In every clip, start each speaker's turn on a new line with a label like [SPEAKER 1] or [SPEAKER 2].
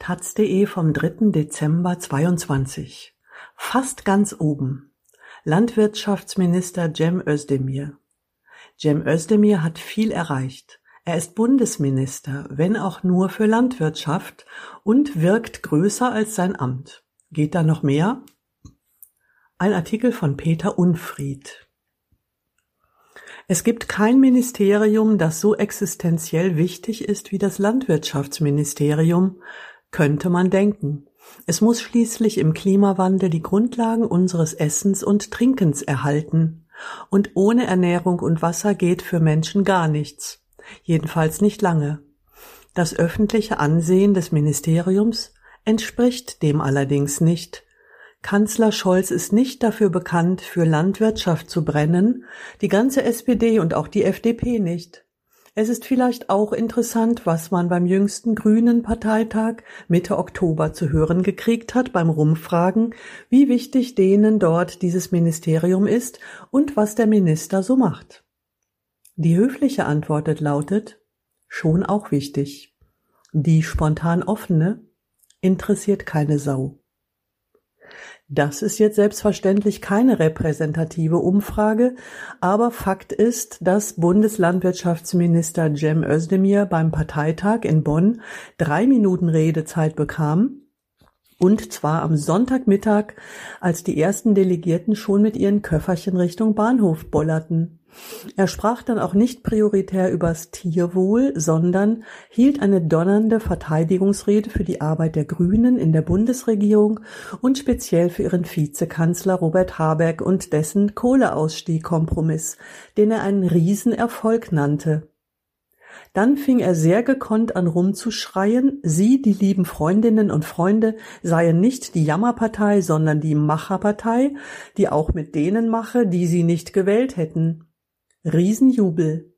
[SPEAKER 1] taz.de vom 3. Dezember 22. Fast ganz oben. Landwirtschaftsminister Cem Özdemir. Cem Özdemir hat viel erreicht. Er ist Bundesminister, wenn auch nur für Landwirtschaft und wirkt größer als sein Amt. Geht da noch mehr? Ein Artikel von Peter Unfried. Es gibt kein Ministerium, das so existenziell wichtig ist wie das Landwirtschaftsministerium, könnte man denken. Es muss schließlich im Klimawandel die Grundlagen unseres Essens und Trinkens erhalten. Und ohne Ernährung und Wasser geht für Menschen gar nichts. Jedenfalls nicht lange. Das öffentliche Ansehen des Ministeriums entspricht dem allerdings nicht. Kanzler Scholz ist nicht dafür bekannt, für Landwirtschaft zu brennen, die ganze SPD und auch die FDP nicht. Es ist vielleicht auch interessant, was man beim jüngsten Grünen Parteitag Mitte Oktober zu hören gekriegt hat beim Rumfragen, wie wichtig denen dort dieses Ministerium ist und was der Minister so macht. Die höfliche Antwort lautet, schon auch wichtig. Die spontan offene interessiert keine Sau. Das ist jetzt selbstverständlich keine repräsentative Umfrage, aber Fakt ist, dass Bundeslandwirtschaftsminister Cem Özdemir beim Parteitag in Bonn drei Minuten Redezeit bekam, und zwar am Sonntagmittag, als die ersten Delegierten schon mit ihren Köfferchen Richtung Bahnhof bollerten. Er sprach dann auch nicht prioritär übers Tierwohl, sondern hielt eine donnernde Verteidigungsrede für die Arbeit der Grünen in der Bundesregierung und speziell für ihren Vizekanzler Robert Habeck und dessen Kohleausstiegkompromiss, den er einen Riesenerfolg nannte. Dann fing er sehr gekonnt an rumzuschreien, sie, die lieben Freundinnen und Freunde, seien nicht die Jammerpartei, sondern die Macherpartei, die auch mit denen mache, die sie nicht gewählt hätten. Riesenjubel.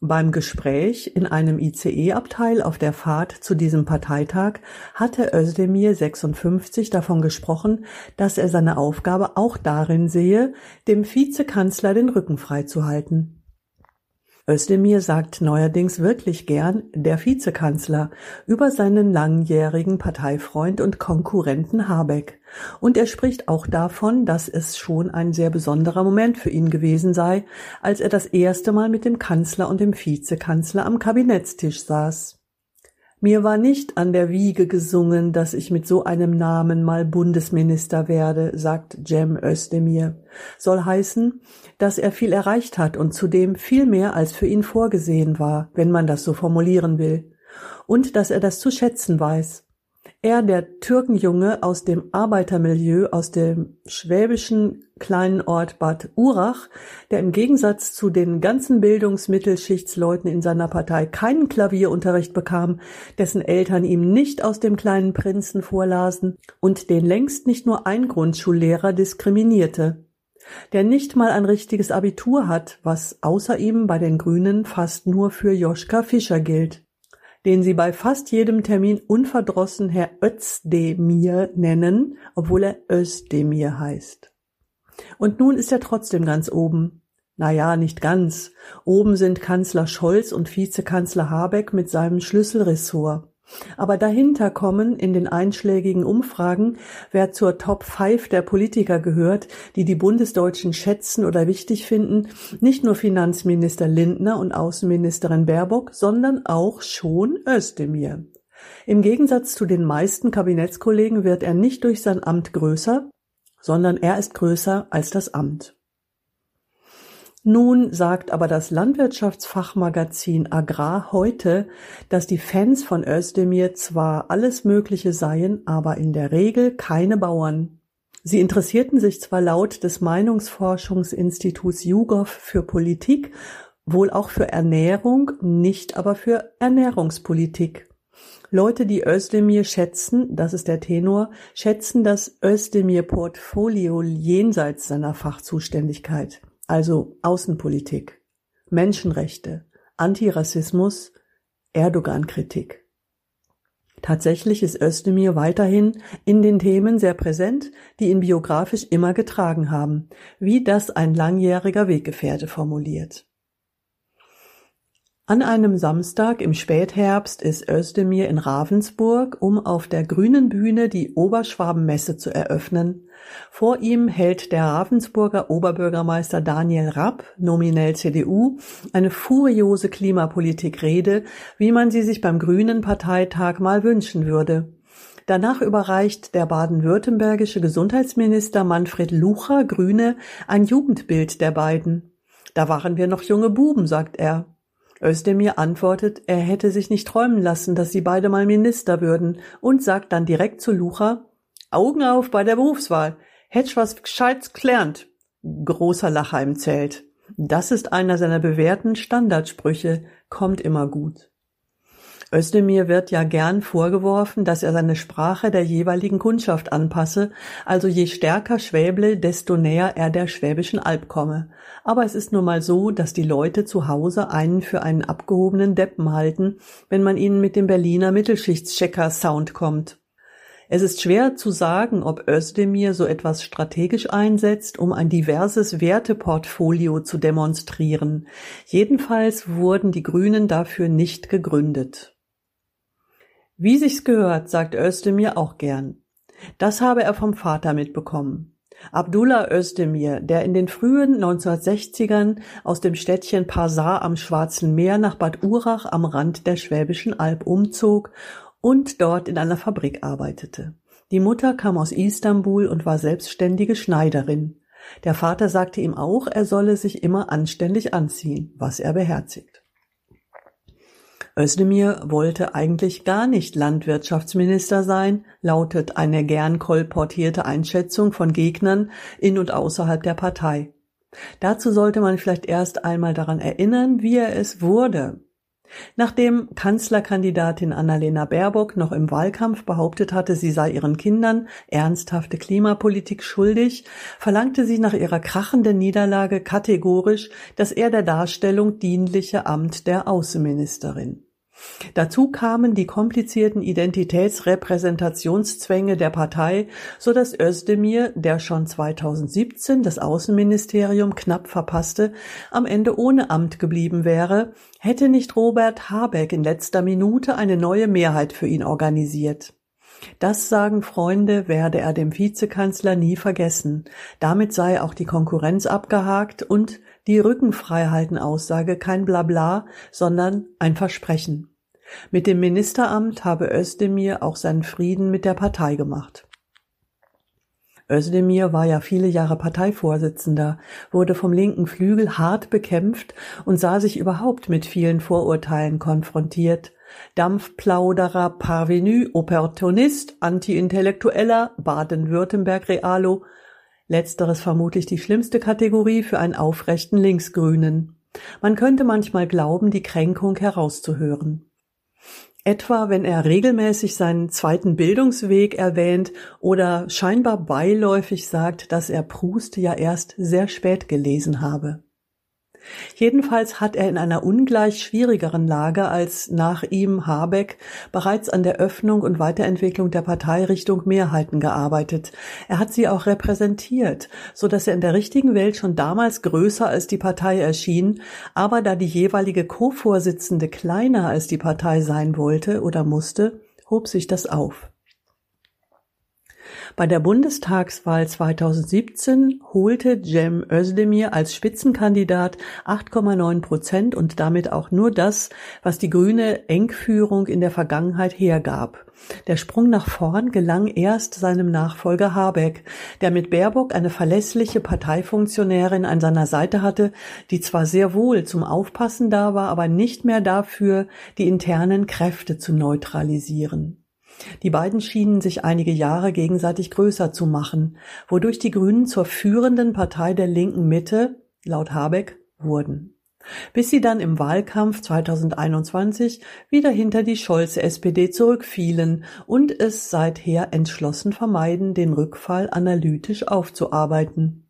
[SPEAKER 1] Beim Gespräch in einem ICE-Abteil auf der Fahrt zu diesem Parteitag hatte Özdemir 56 davon gesprochen, dass er seine Aufgabe auch darin sehe, dem Vizekanzler den Rücken freizuhalten. Özdemir sagt neuerdings wirklich gern der Vizekanzler über seinen langjährigen Parteifreund und Konkurrenten Habeck. Und er spricht auch davon, dass es schon ein sehr besonderer Moment für ihn gewesen sei, als er das erste Mal mit dem Kanzler und dem Vizekanzler am Kabinettstisch saß. Mir war nicht an der Wiege gesungen, dass ich mit so einem Namen mal Bundesminister werde, sagt Cem Özdemir. Soll heißen, dass er viel erreicht hat und zudem viel mehr als für ihn vorgesehen war, wenn man das so formulieren will. Und dass er das zu schätzen weiß. Er, der Türkenjunge aus dem Arbeitermilieu aus dem schwäbischen kleinen Ort Bad Urach, der im Gegensatz zu den ganzen Bildungsmittelschichtsleuten in seiner Partei keinen Klavierunterricht bekam, dessen Eltern ihm nicht aus dem kleinen Prinzen vorlasen und den längst nicht nur ein Grundschullehrer diskriminierte, der nicht mal ein richtiges Abitur hat, was außer ihm bei den Grünen fast nur für Joschka Fischer gilt den sie bei fast jedem Termin unverdrossen Herr Özdemir nennen, obwohl er Özdemir heißt. Und nun ist er trotzdem ganz oben. Na ja, nicht ganz. Oben sind Kanzler Scholz und Vizekanzler Habeck mit seinem Schlüsselressort. Aber dahinter kommen in den einschlägigen Umfragen, wer zur Top 5 der Politiker gehört, die die Bundesdeutschen schätzen oder wichtig finden, nicht nur Finanzminister Lindner und Außenministerin Baerbock, sondern auch schon Özdemir. Im Gegensatz zu den meisten Kabinettskollegen wird er nicht durch sein Amt größer, sondern er ist größer als das Amt. Nun sagt aber das Landwirtschaftsfachmagazin Agrar heute, dass die Fans von Özdemir zwar alles Mögliche seien, aber in der Regel keine Bauern. Sie interessierten sich zwar laut des Meinungsforschungsinstituts YouGov für Politik, wohl auch für Ernährung, nicht aber für Ernährungspolitik. Leute, die Özdemir schätzen, das ist der Tenor, schätzen das Özdemir-Portfolio jenseits seiner Fachzuständigkeit also Außenpolitik, Menschenrechte, Antirassismus, Erdogan-Kritik. Tatsächlich ist Özdemir weiterhin in den Themen sehr präsent, die ihn biografisch immer getragen haben, wie das ein langjähriger Weggefährte formuliert. An einem Samstag im Spätherbst ist Özdemir in Ravensburg, um auf der Grünen Bühne die Oberschwabenmesse zu eröffnen. Vor ihm hält der Ravensburger Oberbürgermeister Daniel Rapp, nominell CDU, eine furiose Klimapolitik-Rede, wie man sie sich beim Grünen Parteitag mal wünschen würde. Danach überreicht der baden-württembergische Gesundheitsminister Manfred Lucher, Grüne, ein Jugendbild der beiden. Da waren wir noch junge Buben, sagt er. Özdemir antwortet, er hätte sich nicht träumen lassen, dass sie beide mal Minister würden und sagt dann direkt zu Lucha, Augen auf bei der Berufswahl. Hättsch was Gescheites gelernt. Großer Lacher im Zelt. Das ist einer seiner bewährten Standardsprüche, kommt immer gut. Özdemir wird ja gern vorgeworfen, dass er seine Sprache der jeweiligen Kundschaft anpasse, also je stärker Schwäble, desto näher er der Schwäbischen Alb komme. Aber es ist nun mal so, dass die Leute zu Hause einen für einen abgehobenen Deppen halten, wenn man ihnen mit dem Berliner Mittelschichtschecker-Sound kommt. Es ist schwer zu sagen, ob Özdemir so etwas strategisch einsetzt, um ein diverses Werteportfolio zu demonstrieren. Jedenfalls wurden die Grünen dafür nicht gegründet. Wie sich's gehört, sagt Özdemir auch gern. Das habe er vom Vater mitbekommen. Abdullah Özdemir, der in den frühen 1960ern aus dem Städtchen Pasar am Schwarzen Meer nach Bad Urach am Rand der Schwäbischen Alb umzog und dort in einer Fabrik arbeitete. Die Mutter kam aus Istanbul und war selbstständige Schneiderin. Der Vater sagte ihm auch, er solle sich immer anständig anziehen, was er beherzigt. Özdemir wollte eigentlich gar nicht Landwirtschaftsminister sein, lautet eine gern kolportierte Einschätzung von Gegnern in und außerhalb der Partei. Dazu sollte man vielleicht erst einmal daran erinnern, wie er es wurde. Nachdem Kanzlerkandidatin Annalena Baerbock noch im Wahlkampf behauptet hatte, sie sei ihren Kindern ernsthafte Klimapolitik schuldig, verlangte sie nach ihrer krachenden Niederlage kategorisch das er der Darstellung dienliche Amt der Außenministerin. Dazu kamen die komplizierten Identitätsrepräsentationszwänge der Partei, so dass Özdemir, der schon 2017 das Außenministerium knapp verpasste, am Ende ohne Amt geblieben wäre, hätte nicht Robert Habeck in letzter Minute eine neue Mehrheit für ihn organisiert. Das sagen Freunde, werde er dem Vizekanzler nie vergessen. Damit sei auch die Konkurrenz abgehakt und die Rückenfreihalten-Aussage kein Blabla, sondern ein Versprechen. Mit dem Ministeramt habe Özdemir auch seinen Frieden mit der Partei gemacht. Özdemir war ja viele Jahre Parteivorsitzender, wurde vom linken Flügel hart bekämpft und sah sich überhaupt mit vielen Vorurteilen konfrontiert. Dampfplauderer, Parvenu, Opportunist, Anti-Intellektueller, Baden-Württemberg-Realo, letzteres vermutlich die schlimmste Kategorie für einen aufrechten Linksgrünen. Man könnte manchmal glauben, die Kränkung herauszuhören. Etwa wenn er regelmäßig seinen zweiten Bildungsweg erwähnt oder scheinbar beiläufig sagt, dass er Proust ja erst sehr spät gelesen habe. Jedenfalls hat er in einer ungleich schwierigeren Lage als nach ihm Habeck bereits an der Öffnung und Weiterentwicklung der Partei Richtung Mehrheiten gearbeitet. Er hat sie auch repräsentiert, so dass er in der richtigen Welt schon damals größer als die Partei erschien, aber da die jeweilige Co-Vorsitzende kleiner als die Partei sein wollte oder musste, hob sich das auf. Bei der Bundestagswahl 2017 holte Cem Özdemir als Spitzenkandidat 8,9 Prozent und damit auch nur das, was die grüne Engführung in der Vergangenheit hergab. Der Sprung nach vorn gelang erst seinem Nachfolger Habeck, der mit Baerbock eine verlässliche Parteifunktionärin an seiner Seite hatte, die zwar sehr wohl zum Aufpassen da war, aber nicht mehr dafür, die internen Kräfte zu neutralisieren. Die beiden schienen sich einige Jahre gegenseitig größer zu machen, wodurch die Grünen zur führenden Partei der linken Mitte, laut Habeck, wurden. Bis sie dann im Wahlkampf 2021 wieder hinter die Scholz-SPD zurückfielen und es seither entschlossen vermeiden, den Rückfall analytisch aufzuarbeiten.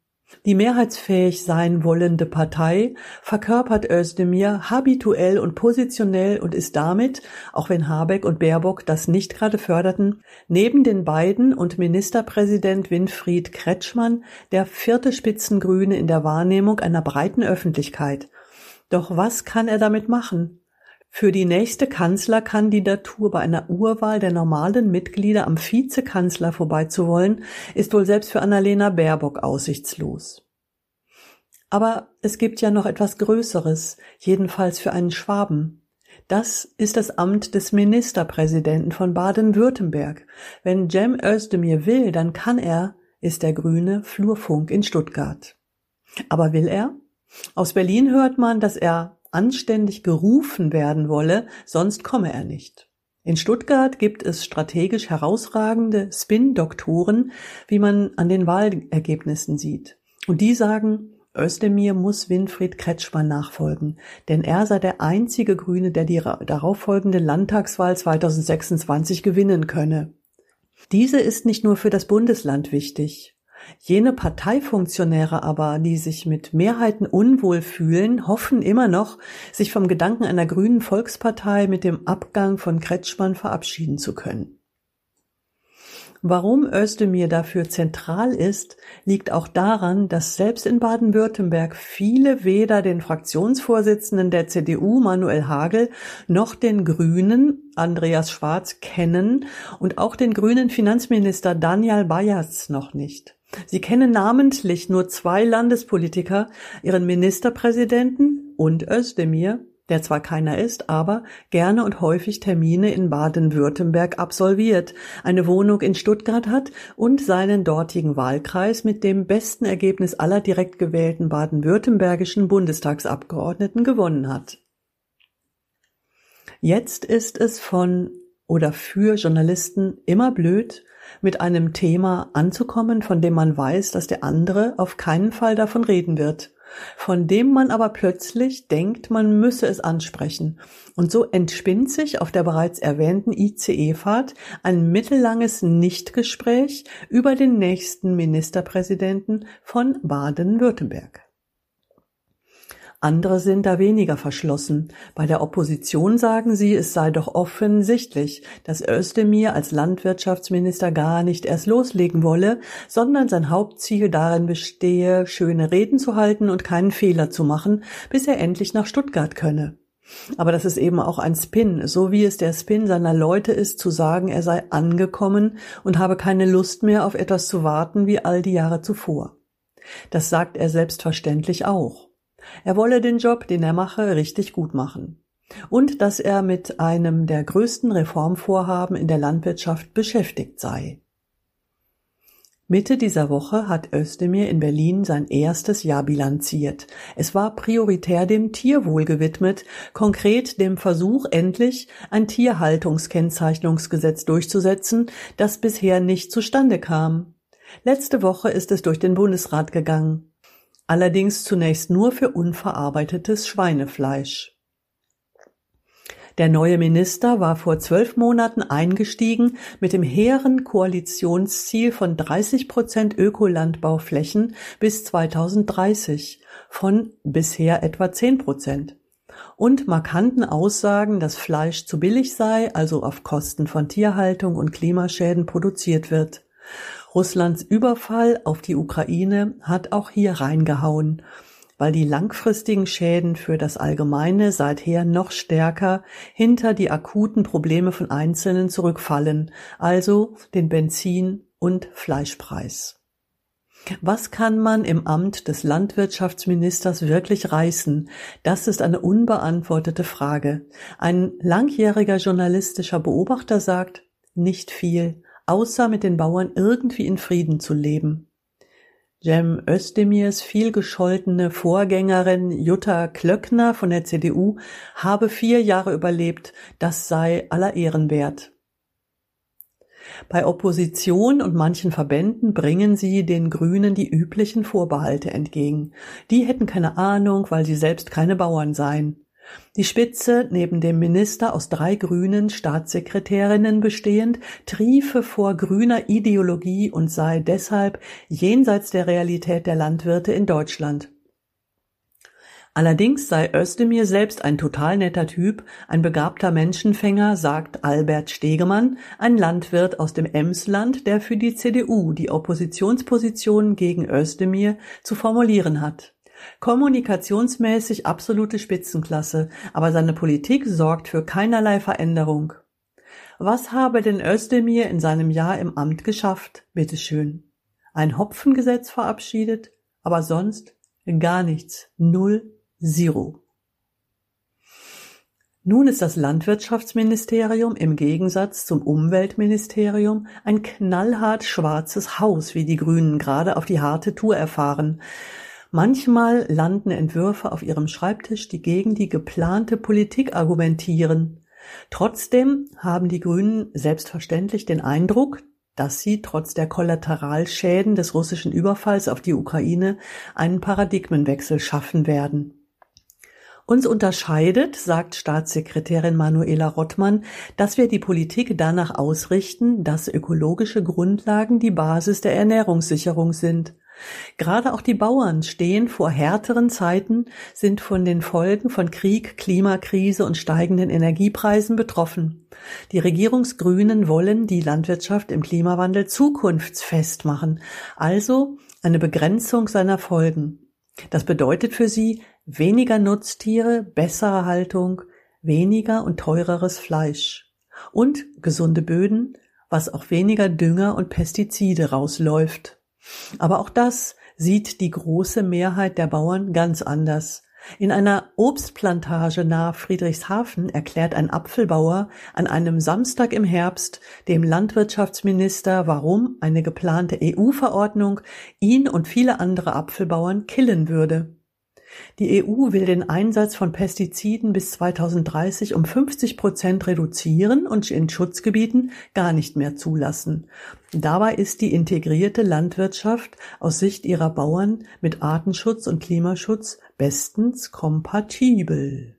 [SPEAKER 1] Die mehrheitsfähig sein wollende Partei verkörpert Özdemir habituell und positionell und ist damit, auch wenn Habeck und Baerbock das nicht gerade förderten, neben den beiden und Ministerpräsident Winfried Kretschmann der vierte Spitzengrüne in der Wahrnehmung einer breiten Öffentlichkeit. Doch was kann er damit machen? Für die nächste Kanzlerkandidatur bei einer Urwahl der normalen Mitglieder am Vizekanzler vorbeizuwollen, ist wohl selbst für Annalena Baerbock aussichtslos. Aber es gibt ja noch etwas Größeres, jedenfalls für einen Schwaben. Das ist das Amt des Ministerpräsidenten von Baden-Württemberg. Wenn Cem Özdemir will, dann kann er, ist der grüne Flurfunk in Stuttgart. Aber will er? Aus Berlin hört man, dass er anständig gerufen werden wolle, sonst komme er nicht. In Stuttgart gibt es strategisch herausragende Spin-Doktoren, wie man an den Wahlergebnissen sieht. Und die sagen, Özdemir muss Winfried Kretschmann nachfolgen, denn er sei der einzige Grüne, der die darauffolgende Landtagswahl 2026 gewinnen könne. Diese ist nicht nur für das Bundesland wichtig. Jene Parteifunktionäre aber, die sich mit Mehrheiten unwohl fühlen, hoffen immer noch, sich vom Gedanken einer grünen Volkspartei mit dem Abgang von Kretschmann verabschieden zu können. Warum Özdemir dafür zentral ist, liegt auch daran, dass selbst in Baden-Württemberg viele weder den Fraktionsvorsitzenden der CDU Manuel Hagel noch den Grünen Andreas Schwarz kennen und auch den grünen Finanzminister Daniel Bayers noch nicht. Sie kennen namentlich nur zwei Landespolitiker, ihren Ministerpräsidenten und Özdemir, der zwar keiner ist, aber gerne und häufig Termine in Baden-Württemberg absolviert, eine Wohnung in Stuttgart hat und seinen dortigen Wahlkreis mit dem besten Ergebnis aller direkt gewählten baden-württembergischen Bundestagsabgeordneten gewonnen hat. Jetzt ist es von oder für Journalisten immer blöd, mit einem Thema anzukommen, von dem man weiß, dass der andere auf keinen Fall davon reden wird, von dem man aber plötzlich denkt, man müsse es ansprechen. Und so entspinnt sich auf der bereits erwähnten ICE-Fahrt ein mittellanges Nichtgespräch über den nächsten Ministerpräsidenten von Baden-Württemberg. Andere sind da weniger verschlossen. Bei der Opposition sagen sie, es sei doch offensichtlich, dass Özdemir als Landwirtschaftsminister gar nicht erst loslegen wolle, sondern sein Hauptziel darin bestehe, schöne Reden zu halten und keinen Fehler zu machen, bis er endlich nach Stuttgart könne. Aber das ist eben auch ein Spin, so wie es der Spin seiner Leute ist, zu sagen, er sei angekommen und habe keine Lust mehr auf etwas zu warten wie all die Jahre zuvor. Das sagt er selbstverständlich auch. Er wolle den Job, den er mache, richtig gut machen. Und dass er mit einem der größten Reformvorhaben in der Landwirtschaft beschäftigt sei. Mitte dieser Woche hat Özdemir in Berlin sein erstes Jahr bilanziert. Es war prioritär dem Tierwohl gewidmet, konkret dem Versuch, endlich ein Tierhaltungskennzeichnungsgesetz durchzusetzen, das bisher nicht zustande kam. Letzte Woche ist es durch den Bundesrat gegangen allerdings zunächst nur für unverarbeitetes Schweinefleisch. Der neue Minister war vor zwölf Monaten eingestiegen mit dem hehren Koalitionsziel von 30 Prozent Ökolandbauflächen bis 2030 von bisher etwa 10 Prozent und markanten Aussagen, dass Fleisch zu billig sei, also auf Kosten von Tierhaltung und Klimaschäden produziert wird. Russlands Überfall auf die Ukraine hat auch hier reingehauen, weil die langfristigen Schäden für das Allgemeine seither noch stärker hinter die akuten Probleme von Einzelnen zurückfallen, also den Benzin- und Fleischpreis. Was kann man im Amt des Landwirtschaftsministers wirklich reißen? Das ist eine unbeantwortete Frage. Ein langjähriger journalistischer Beobachter sagt, nicht viel, außer mit den Bauern irgendwie in Frieden zu leben. Cem Özdemirs vielgescholtene Vorgängerin Jutta Klöckner von der CDU habe vier Jahre überlebt, das sei aller Ehren wert. Bei Opposition und manchen Verbänden bringen sie den Grünen die üblichen Vorbehalte entgegen. Die hätten keine Ahnung, weil sie selbst keine Bauern seien. Die Spitze, neben dem Minister aus drei grünen Staatssekretärinnen bestehend, triefe vor grüner Ideologie und sei deshalb jenseits der Realität der Landwirte in Deutschland. Allerdings sei Özdemir selbst ein total netter Typ, ein begabter Menschenfänger, sagt Albert Stegemann, ein Landwirt aus dem Emsland, der für die CDU die Oppositionsposition gegen Özdemir zu formulieren hat. Kommunikationsmäßig absolute Spitzenklasse, aber seine Politik sorgt für keinerlei Veränderung. Was habe denn Özdemir in seinem Jahr im Amt geschafft, bitteschön? Ein Hopfengesetz verabschiedet, aber sonst gar nichts. Null, zero. Nun ist das Landwirtschaftsministerium im Gegensatz zum Umweltministerium ein knallhart schwarzes Haus, wie die Grünen gerade auf die harte Tour erfahren. Manchmal landen Entwürfe auf ihrem Schreibtisch, die gegen die geplante Politik argumentieren. Trotzdem haben die Grünen selbstverständlich den Eindruck, dass sie trotz der Kollateralschäden des russischen Überfalls auf die Ukraine einen Paradigmenwechsel schaffen werden. Uns unterscheidet, sagt Staatssekretärin Manuela Rottmann, dass wir die Politik danach ausrichten, dass ökologische Grundlagen die Basis der Ernährungssicherung sind. Gerade auch die Bauern stehen vor härteren Zeiten, sind von den Folgen von Krieg, Klimakrise und steigenden Energiepreisen betroffen. Die Regierungsgrünen wollen die Landwirtschaft im Klimawandel zukunftsfest machen, also eine Begrenzung seiner Folgen. Das bedeutet für sie weniger Nutztiere, bessere Haltung, weniger und teureres Fleisch und gesunde Böden, was auch weniger Dünger und Pestizide rausläuft. Aber auch das sieht die große Mehrheit der Bauern ganz anders. In einer Obstplantage nahe Friedrichshafen erklärt ein Apfelbauer an einem Samstag im Herbst dem Landwirtschaftsminister, warum eine geplante EU-Verordnung ihn und viele andere Apfelbauern killen würde. Die EU will den Einsatz von Pestiziden bis 2030 um 50 Prozent reduzieren und in Schutzgebieten gar nicht mehr zulassen. Dabei ist die integrierte Landwirtschaft aus Sicht ihrer Bauern mit Artenschutz und Klimaschutz bestens kompatibel.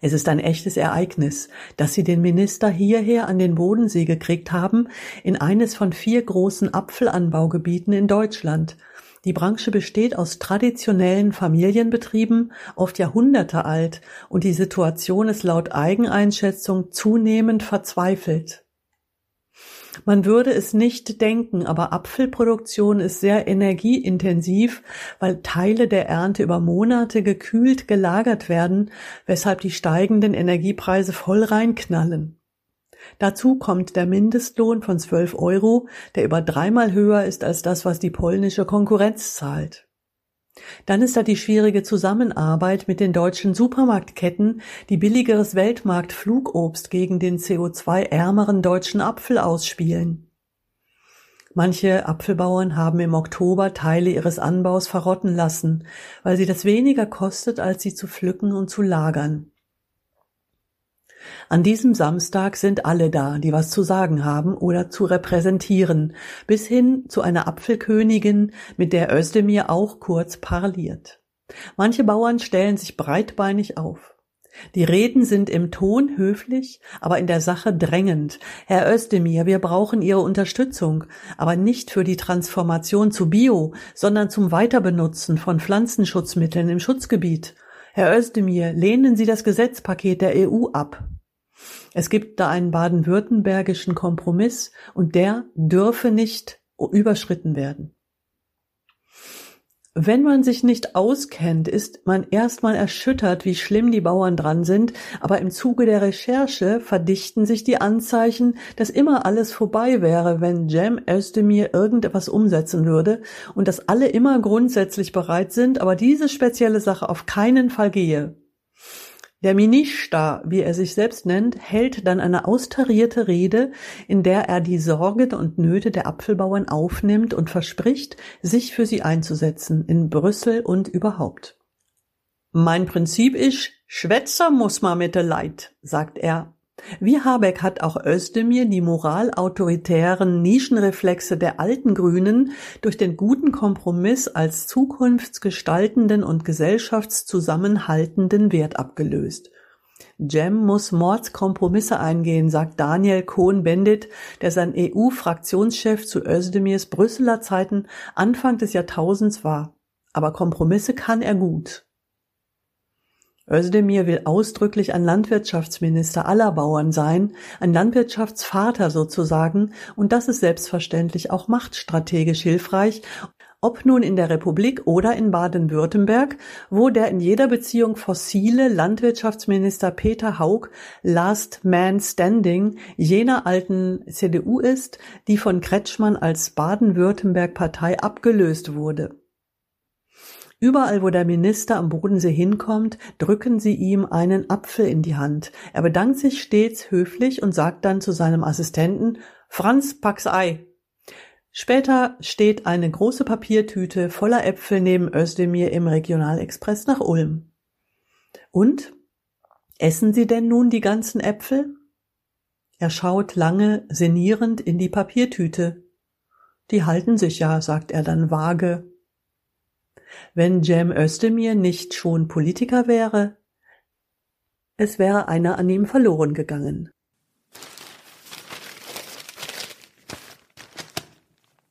[SPEAKER 1] Es ist ein echtes Ereignis, dass sie den Minister hierher an den Bodensee gekriegt haben, in eines von vier großen Apfelanbaugebieten in Deutschland – die Branche besteht aus traditionellen Familienbetrieben, oft Jahrhunderte alt, und die Situation ist laut Eigeneinschätzung zunehmend verzweifelt. Man würde es nicht denken, aber Apfelproduktion ist sehr energieintensiv, weil Teile der Ernte über Monate gekühlt gelagert werden, weshalb die steigenden Energiepreise voll reinknallen. Dazu kommt der Mindestlohn von 12 Euro, der über dreimal höher ist als das, was die polnische Konkurrenz zahlt. Dann ist da die schwierige Zusammenarbeit mit den deutschen Supermarktketten, die billigeres Weltmarkt-Flugobst gegen den CO2-ärmeren deutschen Apfel ausspielen. Manche Apfelbauern haben im Oktober Teile ihres Anbaus verrotten lassen, weil sie das weniger kostet, als sie zu pflücken und zu lagern. An diesem Samstag sind alle da, die was zu sagen haben oder zu repräsentieren, bis hin zu einer Apfelkönigin, mit der Özdemir auch kurz parliert. Manche Bauern stellen sich breitbeinig auf. Die Reden sind im Ton höflich, aber in der Sache drängend. Herr Özdemir, wir brauchen Ihre Unterstützung, aber nicht für die Transformation zu Bio, sondern zum Weiterbenutzen von Pflanzenschutzmitteln im Schutzgebiet. Herr Özdemir, lehnen Sie das Gesetzpaket der EU ab. Es gibt da einen baden-württembergischen Kompromiss und der dürfe nicht überschritten werden. Wenn man sich nicht auskennt, ist man erstmal erschüttert, wie schlimm die Bauern dran sind, aber im Zuge der Recherche verdichten sich die Anzeichen, dass immer alles vorbei wäre, wenn Cem Özdemir irgendetwas umsetzen würde und dass alle immer grundsätzlich bereit sind, aber diese spezielle Sache auf keinen Fall gehe. Der Minister, wie er sich selbst nennt, hält dann eine austarierte Rede, in der er die Sorgen und Nöte der Apfelbauern aufnimmt und verspricht, sich für sie einzusetzen, in Brüssel und überhaupt. Mein Prinzip ist, Schwätzer muss man mit de Leid, sagt er wie Habeck hat auch Özdemir die moralautoritären Nischenreflexe der alten Grünen durch den guten Kompromiss als zukunftsgestaltenden und gesellschaftszusammenhaltenden Wert abgelöst. Jem muss Mordskompromisse eingehen, sagt Daniel Cohn-Bendit, der sein EU-Fraktionschef zu Özdemirs Brüsseler Zeiten Anfang des Jahrtausends war. Aber Kompromisse kann er gut. Özdemir will ausdrücklich ein Landwirtschaftsminister aller Bauern sein, ein Landwirtschaftsvater sozusagen, und das ist selbstverständlich auch machtstrategisch hilfreich ob nun in der Republik oder in Baden-Württemberg, wo der in jeder Beziehung fossile Landwirtschaftsminister Peter Haug Last Man Standing jener alten CDU ist, die von Kretschmann als Baden-Württemberg-Partei abgelöst wurde. Überall, wo der Minister am Bodensee hinkommt, drücken sie ihm einen Apfel in die Hand. Er bedankt sich stets höflich und sagt dann zu seinem Assistenten Franz, pack's Ei. Später steht eine große Papiertüte voller Äpfel neben Özdemir im Regionalexpress nach Ulm. Und? Essen Sie denn nun die ganzen Äpfel? Er schaut lange sinnierend in die Papiertüte. Die halten sich ja, sagt er dann vage. Wenn Cem Özdemir nicht schon Politiker wäre, es wäre einer an ihm verloren gegangen.